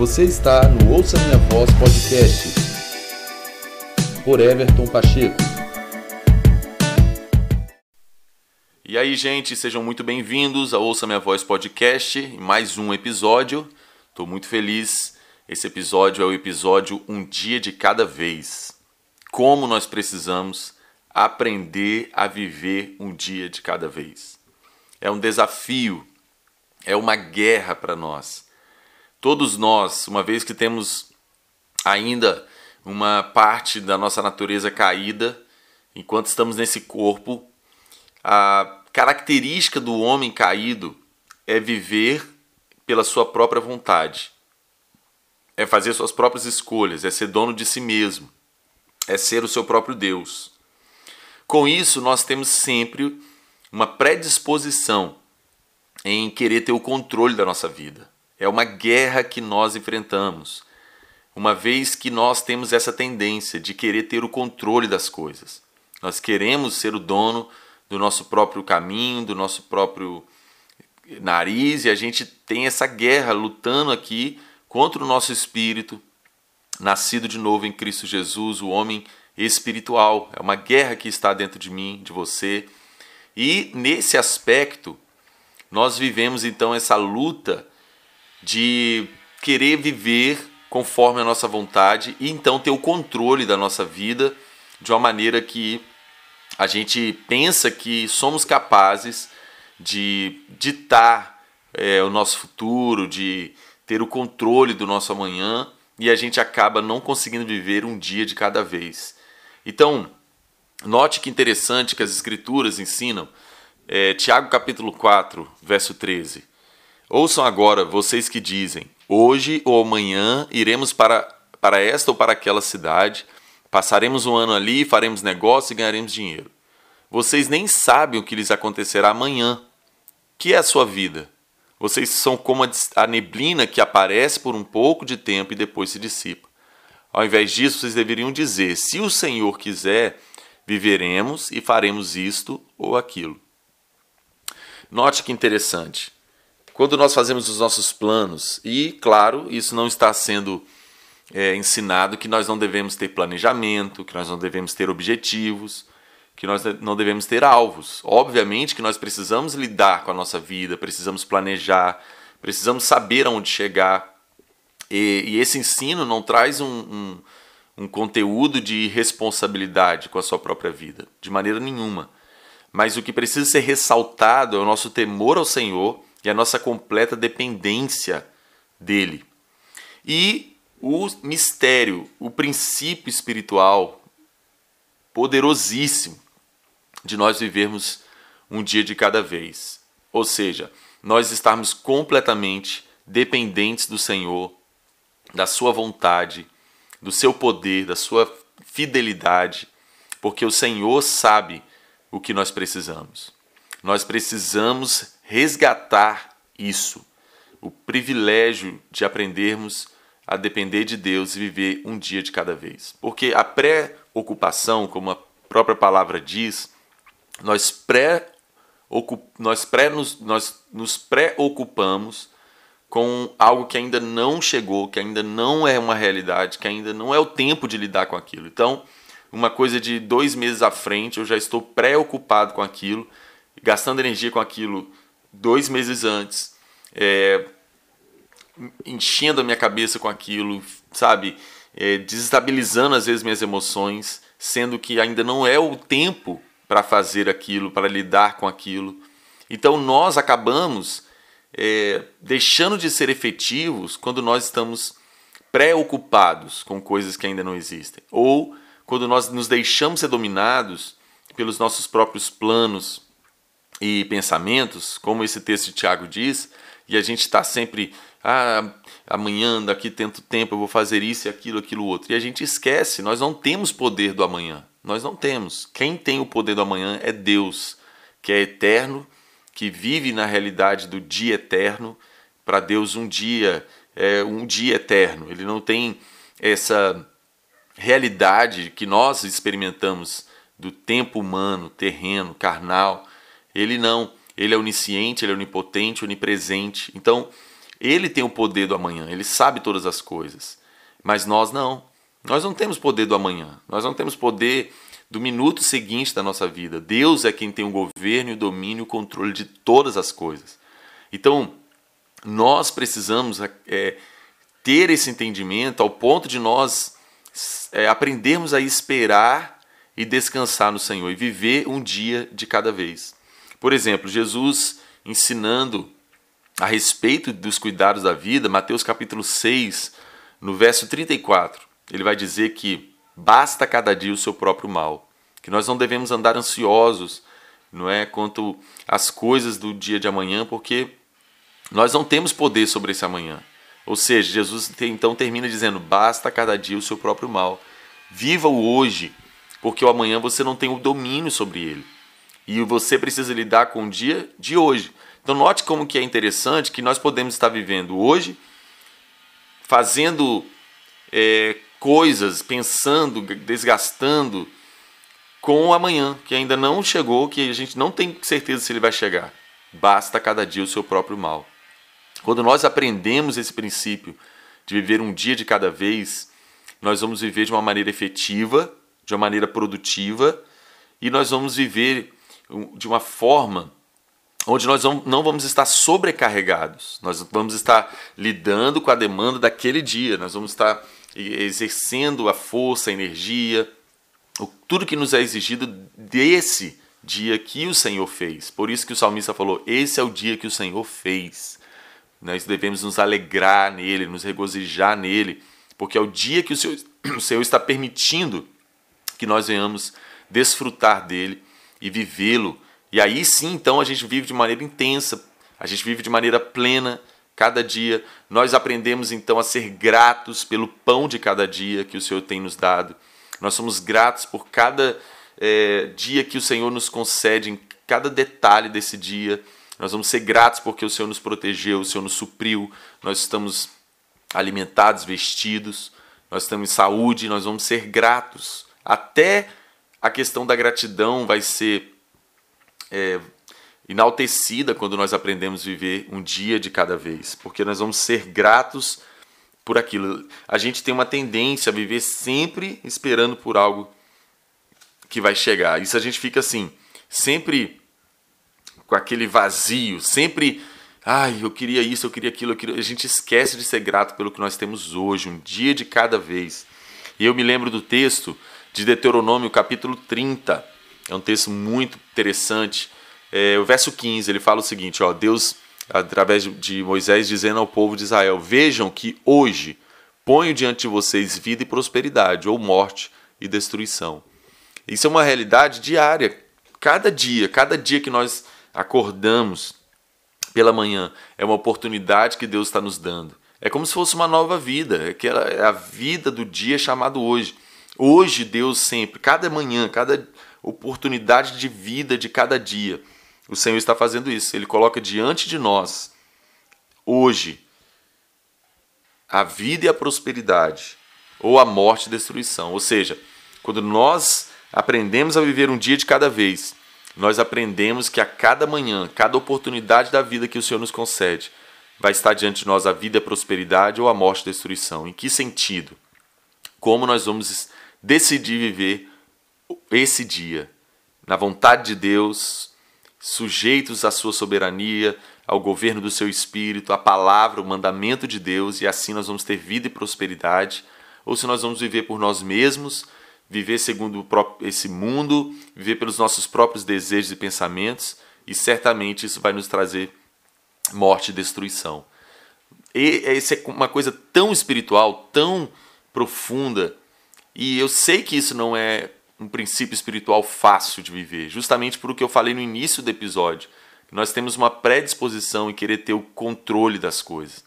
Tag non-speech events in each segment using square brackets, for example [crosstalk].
Você está no Ouça Minha Voz Podcast por Everton Pacheco. E aí, gente, sejam muito bem-vindos ao Ouça Minha Voz Podcast, mais um episódio. Estou muito feliz. Esse episódio é o episódio Um Dia de Cada Vez. Como nós precisamos aprender a viver um dia de cada vez. É um desafio, é uma guerra para nós. Todos nós, uma vez que temos ainda uma parte da nossa natureza caída, enquanto estamos nesse corpo, a característica do homem caído é viver pela sua própria vontade, é fazer suas próprias escolhas, é ser dono de si mesmo, é ser o seu próprio Deus. Com isso, nós temos sempre uma predisposição em querer ter o controle da nossa vida. É uma guerra que nós enfrentamos, uma vez que nós temos essa tendência de querer ter o controle das coisas. Nós queremos ser o dono do nosso próprio caminho, do nosso próprio nariz, e a gente tem essa guerra lutando aqui contra o nosso espírito, nascido de novo em Cristo Jesus, o homem espiritual. É uma guerra que está dentro de mim, de você. E nesse aspecto, nós vivemos então essa luta de querer viver conforme a nossa vontade e então ter o controle da nossa vida de uma maneira que a gente pensa que somos capazes de ditar é, o nosso futuro, de ter o controle do nosso amanhã e a gente acaba não conseguindo viver um dia de cada vez. Então, note que interessante que as Escrituras ensinam, é, Tiago capítulo 4, verso 13. Ouçam agora vocês que dizem: Hoje ou amanhã iremos para, para esta ou para aquela cidade, passaremos um ano ali, faremos negócio e ganharemos dinheiro. Vocês nem sabem o que lhes acontecerá amanhã. Que é a sua vida? Vocês são como a neblina que aparece por um pouco de tempo e depois se dissipa. Ao invés disso, vocês deveriam dizer: se o Senhor quiser, viveremos e faremos isto ou aquilo. Note que interessante. Quando nós fazemos os nossos planos, e claro, isso não está sendo é, ensinado que nós não devemos ter planejamento, que nós não devemos ter objetivos, que nós não devemos ter alvos. Obviamente que nós precisamos lidar com a nossa vida, precisamos planejar, precisamos saber aonde chegar. E, e esse ensino não traz um, um, um conteúdo de responsabilidade com a sua própria vida, de maneira nenhuma. Mas o que precisa ser ressaltado é o nosso temor ao Senhor e a nossa completa dependência dele. E o mistério, o princípio espiritual poderosíssimo de nós vivermos um dia de cada vez. Ou seja, nós estarmos completamente dependentes do Senhor, da Sua vontade, do Seu poder, da Sua fidelidade, porque o Senhor sabe o que nós precisamos. Nós precisamos resgatar isso, o privilégio de aprendermos a depender de Deus e viver um dia de cada vez. Porque a pré-ocupação, como a própria palavra diz, nós pré nós, pré nos, nós nos preocupamos com algo que ainda não chegou, que ainda não é uma realidade, que ainda não é o tempo de lidar com aquilo. Então, uma coisa de dois meses à frente, eu já estou preocupado com aquilo, gastando energia com aquilo dois meses antes, é, enchendo a minha cabeça com aquilo, sabe? É, desestabilizando às vezes minhas emoções, sendo que ainda não é o tempo para fazer aquilo, para lidar com aquilo. Então nós acabamos é, deixando de ser efetivos quando nós estamos preocupados com coisas que ainda não existem, ou quando nós nos deixamos ser dominados pelos nossos próprios planos, e pensamentos, como esse texto de Tiago diz, e a gente está sempre, ah, amanhã, daqui tanto tempo eu vou fazer isso e aquilo, aquilo outro. E a gente esquece, nós não temos poder do amanhã. Nós não temos. Quem tem o poder do amanhã é Deus, que é eterno, que vive na realidade do dia eterno. Para Deus, um dia é um dia eterno. Ele não tem essa realidade que nós experimentamos do tempo humano, terreno, carnal. Ele não. Ele é onisciente, ele é onipotente, onipresente. Então, Ele tem o poder do amanhã, ele sabe todas as coisas. Mas nós não. Nós não temos poder do amanhã. Nós não temos poder do minuto seguinte da nossa vida. Deus é quem tem o governo, o domínio, o controle de todas as coisas. Então, nós precisamos é, ter esse entendimento ao ponto de nós é, aprendermos a esperar e descansar no Senhor e viver um dia de cada vez. Por exemplo, Jesus ensinando a respeito dos cuidados da vida, Mateus capítulo 6, no verso 34, ele vai dizer que basta cada dia o seu próprio mal, que nós não devemos andar ansiosos, não é, quanto às coisas do dia de amanhã, porque nós não temos poder sobre esse amanhã. Ou seja, Jesus então termina dizendo: basta cada dia o seu próprio mal. Viva o hoje, porque o amanhã você não tem o domínio sobre ele. E você precisa lidar com o dia de hoje. Então note como que é interessante que nós podemos estar vivendo hoje, fazendo é, coisas, pensando, desgastando com o amanhã, que ainda não chegou, que a gente não tem certeza se ele vai chegar. Basta cada dia o seu próprio mal. Quando nós aprendemos esse princípio de viver um dia de cada vez, nós vamos viver de uma maneira efetiva, de uma maneira produtiva, e nós vamos viver de uma forma onde nós não vamos estar sobrecarregados, nós vamos estar lidando com a demanda daquele dia, nós vamos estar exercendo a força, a energia, tudo que nos é exigido desse dia que o Senhor fez. Por isso que o salmista falou: Esse é o dia que o Senhor fez. Nós devemos nos alegrar nele, nos regozijar nele, porque é o dia que o Senhor, [clears throat] o Senhor está permitindo que nós venhamos desfrutar dele e vivê-lo. E aí sim, então, a gente vive de maneira intensa, a gente vive de maneira plena cada dia. Nós aprendemos então a ser gratos pelo pão de cada dia que o Senhor tem nos dado. Nós somos gratos por cada é, dia que o Senhor nos concede, em cada detalhe desse dia. Nós vamos ser gratos porque o Senhor nos protegeu, o Senhor nos supriu, nós estamos alimentados, vestidos, nós estamos em saúde, nós vamos ser gratos. Até a questão da gratidão vai ser é, enaltecida quando nós aprendemos a viver um dia de cada vez, porque nós vamos ser gratos por aquilo. A gente tem uma tendência a viver sempre esperando por algo que vai chegar. Isso a gente fica assim, sempre com aquele vazio, sempre, ai, eu queria isso, eu queria aquilo, eu queria... a gente esquece de ser grato pelo que nós temos hoje, um dia de cada vez. E eu me lembro do texto de Deuteronômio, capítulo 30. É um texto muito interessante. É, o verso 15, ele fala o seguinte, ó, Deus através de Moisés dizendo ao povo de Israel: "Vejam que hoje ponho diante de vocês vida e prosperidade, ou morte e destruição". Isso é uma realidade diária. Cada dia, cada dia que nós acordamos pela manhã, é uma oportunidade que Deus está nos dando. É como se fosse uma nova vida, é, é a vida do dia chamado hoje. Hoje, Deus sempre, cada manhã, cada oportunidade de vida de cada dia, o Senhor está fazendo isso. Ele coloca diante de nós, hoje, a vida e a prosperidade, ou a morte e destruição. Ou seja, quando nós aprendemos a viver um dia de cada vez, nós aprendemos que a cada manhã, cada oportunidade da vida que o Senhor nos concede, vai estar diante de nós a vida, a prosperidade ou a morte e a destruição. Em que sentido? Como nós vamos decidir viver esse dia na vontade de Deus, sujeitos à sua soberania, ao governo do seu espírito, à palavra, o mandamento de Deus, e assim nós vamos ter vida e prosperidade, ou se nós vamos viver por nós mesmos viver segundo esse mundo, viver pelos nossos próprios desejos e pensamentos, e certamente isso vai nos trazer morte e destruição. E essa é uma coisa tão espiritual, tão profunda, e eu sei que isso não é um princípio espiritual fácil de viver, justamente por o que eu falei no início do episódio. Nós temos uma predisposição em querer ter o controle das coisas.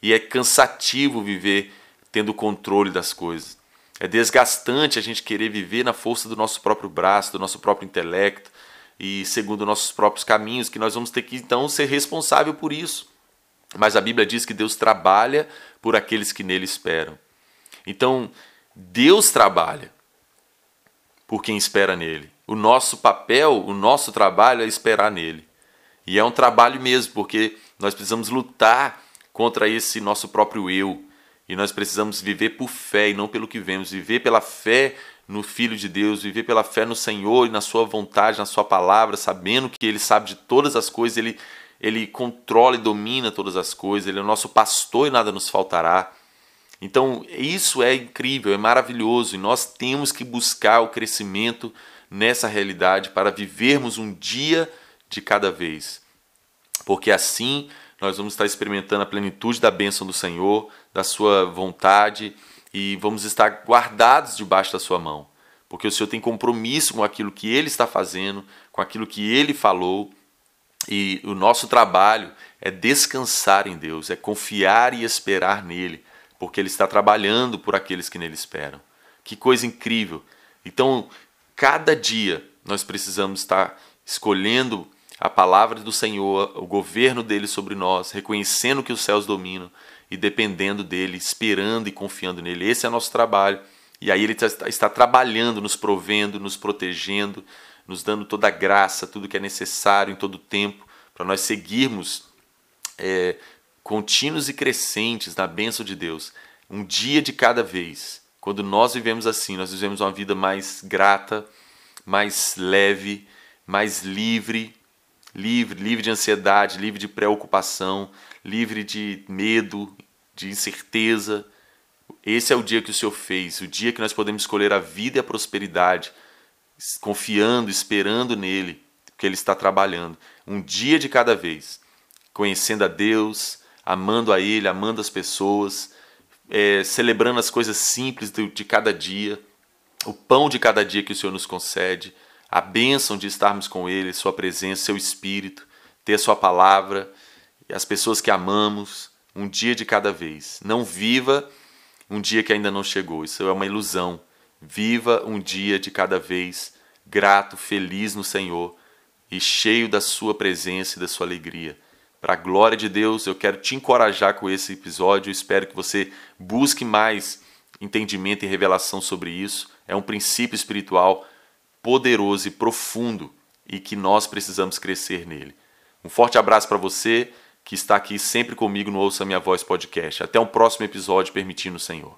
E é cansativo viver tendo o controle das coisas. É desgastante a gente querer viver na força do nosso próprio braço, do nosso próprio intelecto e segundo nossos próprios caminhos, que nós vamos ter que então ser responsável por isso. Mas a Bíblia diz que Deus trabalha por aqueles que nele esperam. Então, Deus trabalha por quem espera nele. O nosso papel, o nosso trabalho é esperar nele. E é um trabalho mesmo, porque nós precisamos lutar contra esse nosso próprio eu. E nós precisamos viver por fé e não pelo que vemos, viver pela fé no Filho de Deus, viver pela fé no Senhor e na Sua vontade, na Sua palavra, sabendo que Ele sabe de todas as coisas, Ele, ele controla e domina todas as coisas, Ele é o nosso pastor e nada nos faltará. Então, isso é incrível, é maravilhoso e nós temos que buscar o crescimento nessa realidade para vivermos um dia de cada vez. Porque assim nós vamos estar experimentando a plenitude da bênção do Senhor, da Sua vontade e vamos estar guardados debaixo da Sua mão. Porque o Senhor tem compromisso com aquilo que Ele está fazendo, com aquilo que Ele falou. E o nosso trabalho é descansar em Deus, é confiar e esperar nele, porque Ele está trabalhando por aqueles que nele esperam. Que coisa incrível! Então, cada dia nós precisamos estar escolhendo a palavra do Senhor, o governo dele sobre nós, reconhecendo que os céus dominam e dependendo dele, esperando e confiando nele. Esse é nosso trabalho. E aí ele está trabalhando, nos provendo, nos protegendo, nos dando toda a graça, tudo que é necessário em todo o tempo, para nós seguirmos é, contínuos e crescentes na bênção de Deus, um dia de cada vez. Quando nós vivemos assim, nós vivemos uma vida mais grata, mais leve, mais livre, livre, livre de ansiedade, livre de preocupação, livre de medo, de incerteza. Esse é o dia que o Senhor fez, o dia que nós podemos escolher a vida e a prosperidade, confiando, esperando nele, porque ele está trabalhando. Um dia de cada vez, conhecendo a Deus, amando a Ele, amando as pessoas, é, celebrando as coisas simples de, de cada dia, o pão de cada dia que o Senhor nos concede a bênção de estarmos com Ele, Sua presença, Seu Espírito, ter Sua palavra e as pessoas que amamos, um dia de cada vez. Não viva um dia que ainda não chegou, isso é uma ilusão. Viva um dia de cada vez, grato, feliz no Senhor e cheio da Sua presença e da Sua alegria. Para a glória de Deus, eu quero te encorajar com esse episódio. Espero que você busque mais entendimento e revelação sobre isso. É um princípio espiritual poderoso e profundo e que nós precisamos crescer nele. Um forte abraço para você que está aqui sempre comigo no Ouça Minha Voz podcast. Até um próximo episódio, permitindo o Senhor.